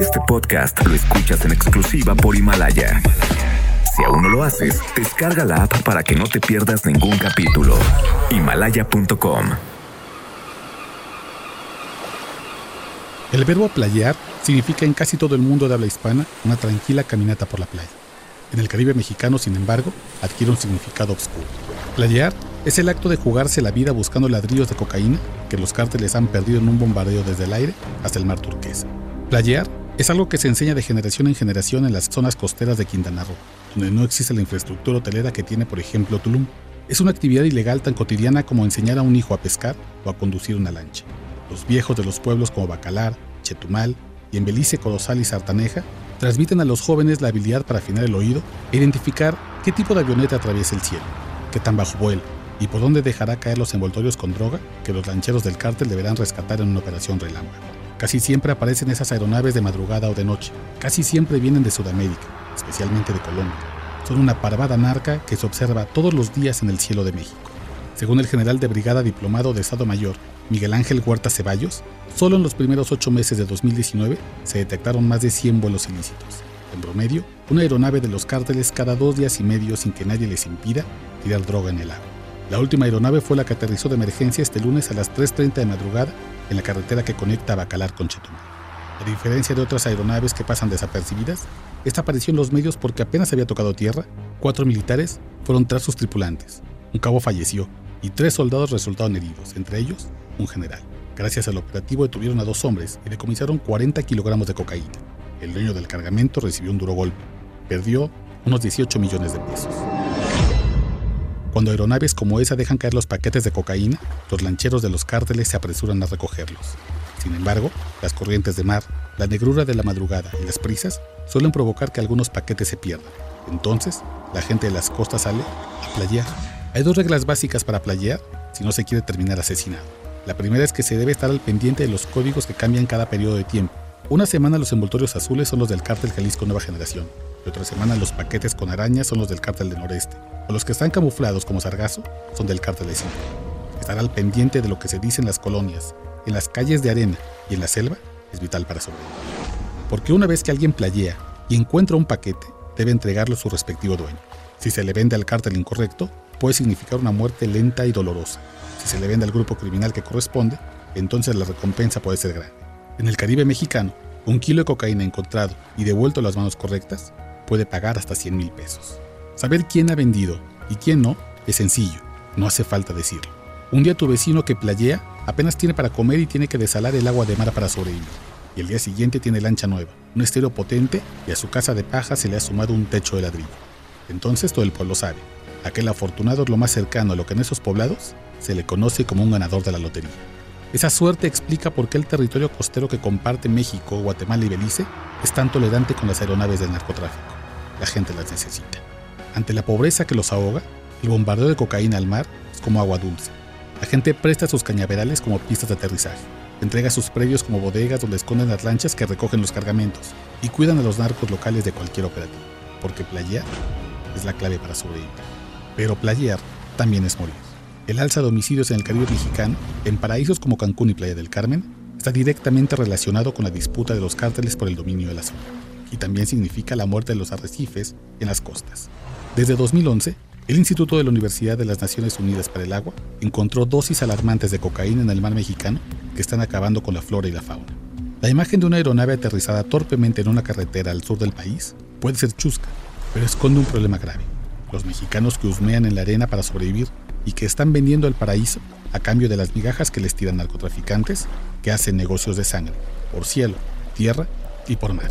Este podcast lo escuchas en exclusiva por Himalaya. Si aún no lo haces, descarga la app para que no te pierdas ningún capítulo. Himalaya.com El verbo playar significa en casi todo el mundo de habla hispana una tranquila caminata por la playa. En el Caribe mexicano, sin embargo, adquiere un significado oscuro. Playar es el acto de jugarse la vida buscando ladrillos de cocaína que los cárteles han perdido en un bombardeo desde el aire hasta el mar turquesa. Playear es algo que se enseña de generación en generación en las zonas costeras de Quintana Roo, donde no existe la infraestructura hotelera que tiene, por ejemplo, Tulum. Es una actividad ilegal tan cotidiana como enseñar a un hijo a pescar o a conducir una lancha. Los viejos de los pueblos como Bacalar, Chetumal y en Belice, Colosal y Sartaneja transmiten a los jóvenes la habilidad para afinar el oído e identificar qué tipo de avioneta atraviesa el cielo, qué tan bajo vuela y por dónde dejará caer los envoltorios con droga que los lancheros del cártel deberán rescatar en una operación relámpago. Casi siempre aparecen esas aeronaves de madrugada o de noche. Casi siempre vienen de Sudamérica, especialmente de Colombia. Son una parvada narca que se observa todos los días en el cielo de México. Según el general de brigada diplomado de Estado Mayor, Miguel Ángel Huerta Ceballos, solo en los primeros ocho meses de 2019 se detectaron más de 100 vuelos ilícitos. En promedio, una aeronave de los cárteles cada dos días y medio sin que nadie les impida tirar droga en el agua. La última aeronave fue la que aterrizó de emergencia este lunes a las 3.30 de madrugada en la carretera que conecta Bacalar con Chetumal. A diferencia de otras aeronaves que pasan desapercibidas, esta apareció en los medios porque apenas había tocado tierra, cuatro militares fueron tras sus tripulantes, un cabo falleció y tres soldados resultaron heridos, entre ellos un general. Gracias al operativo detuvieron a dos hombres y decomisaron 40 kilogramos de cocaína. El dueño del cargamento recibió un duro golpe. Perdió unos 18 millones de pesos. Cuando aeronaves como esa dejan caer los paquetes de cocaína, los lancheros de los cárteles se apresuran a recogerlos. Sin embargo, las corrientes de mar, la negrura de la madrugada y las prisas suelen provocar que algunos paquetes se pierdan. Entonces, la gente de las costas sale a playar. Hay dos reglas básicas para playar si no se quiere terminar asesinado. La primera es que se debe estar al pendiente de los códigos que cambian cada periodo de tiempo. Una semana los envoltorios azules son los del cártel Jalisco Nueva Generación, y otra semana los paquetes con arañas son los del cártel del noreste, o los que están camuflados como sargazo son del cártel de Sinaloa. Estar al pendiente de lo que se dice en las colonias, en las calles de arena y en la selva es vital para sobrevivir. Porque una vez que alguien playea y encuentra un paquete, debe entregarlo a su respectivo dueño. Si se le vende al cártel incorrecto, puede significar una muerte lenta y dolorosa. Si se le vende al grupo criminal que corresponde, entonces la recompensa puede ser grande. En el Caribe mexicano, un kilo de cocaína encontrado y devuelto a las manos correctas puede pagar hasta 100 mil pesos. Saber quién ha vendido y quién no es sencillo, no hace falta decirlo. Un día tu vecino que playea apenas tiene para comer y tiene que desalar el agua de mar para sobrevivir. Y el día siguiente tiene lancha nueva, un estéreo potente y a su casa de paja se le ha sumado un techo de ladrillo. Entonces todo el pueblo sabe. Aquel afortunado es lo más cercano a lo que en esos poblados se le conoce como un ganador de la lotería. Esa suerte explica por qué el territorio costero que comparte México, Guatemala y Belice es tan tolerante con las aeronaves del narcotráfico. La gente las necesita. Ante la pobreza que los ahoga, el bombardeo de cocaína al mar es como agua dulce. La gente presta sus cañaverales como pistas de aterrizaje, entrega sus predios como bodegas donde esconden las lanchas que recogen los cargamentos y cuidan a los narcos locales de cualquier operativo, porque playear es la clave para sobrevivir. Pero playear también es morir. El alza de homicidios en el Caribe mexicano, en paraísos como Cancún y Playa del Carmen, está directamente relacionado con la disputa de los cárteles por el dominio de la zona, y también significa la muerte de los arrecifes en las costas. Desde 2011, el Instituto de la Universidad de las Naciones Unidas para el Agua encontró dosis alarmantes de cocaína en el mar mexicano que están acabando con la flora y la fauna. La imagen de una aeronave aterrizada torpemente en una carretera al sur del país puede ser chusca, pero esconde un problema grave. Los mexicanos que husmean en la arena para sobrevivir y que están vendiendo el paraíso a cambio de las migajas que les tiran narcotraficantes que hacen negocios de sangre, por cielo, tierra y por mar.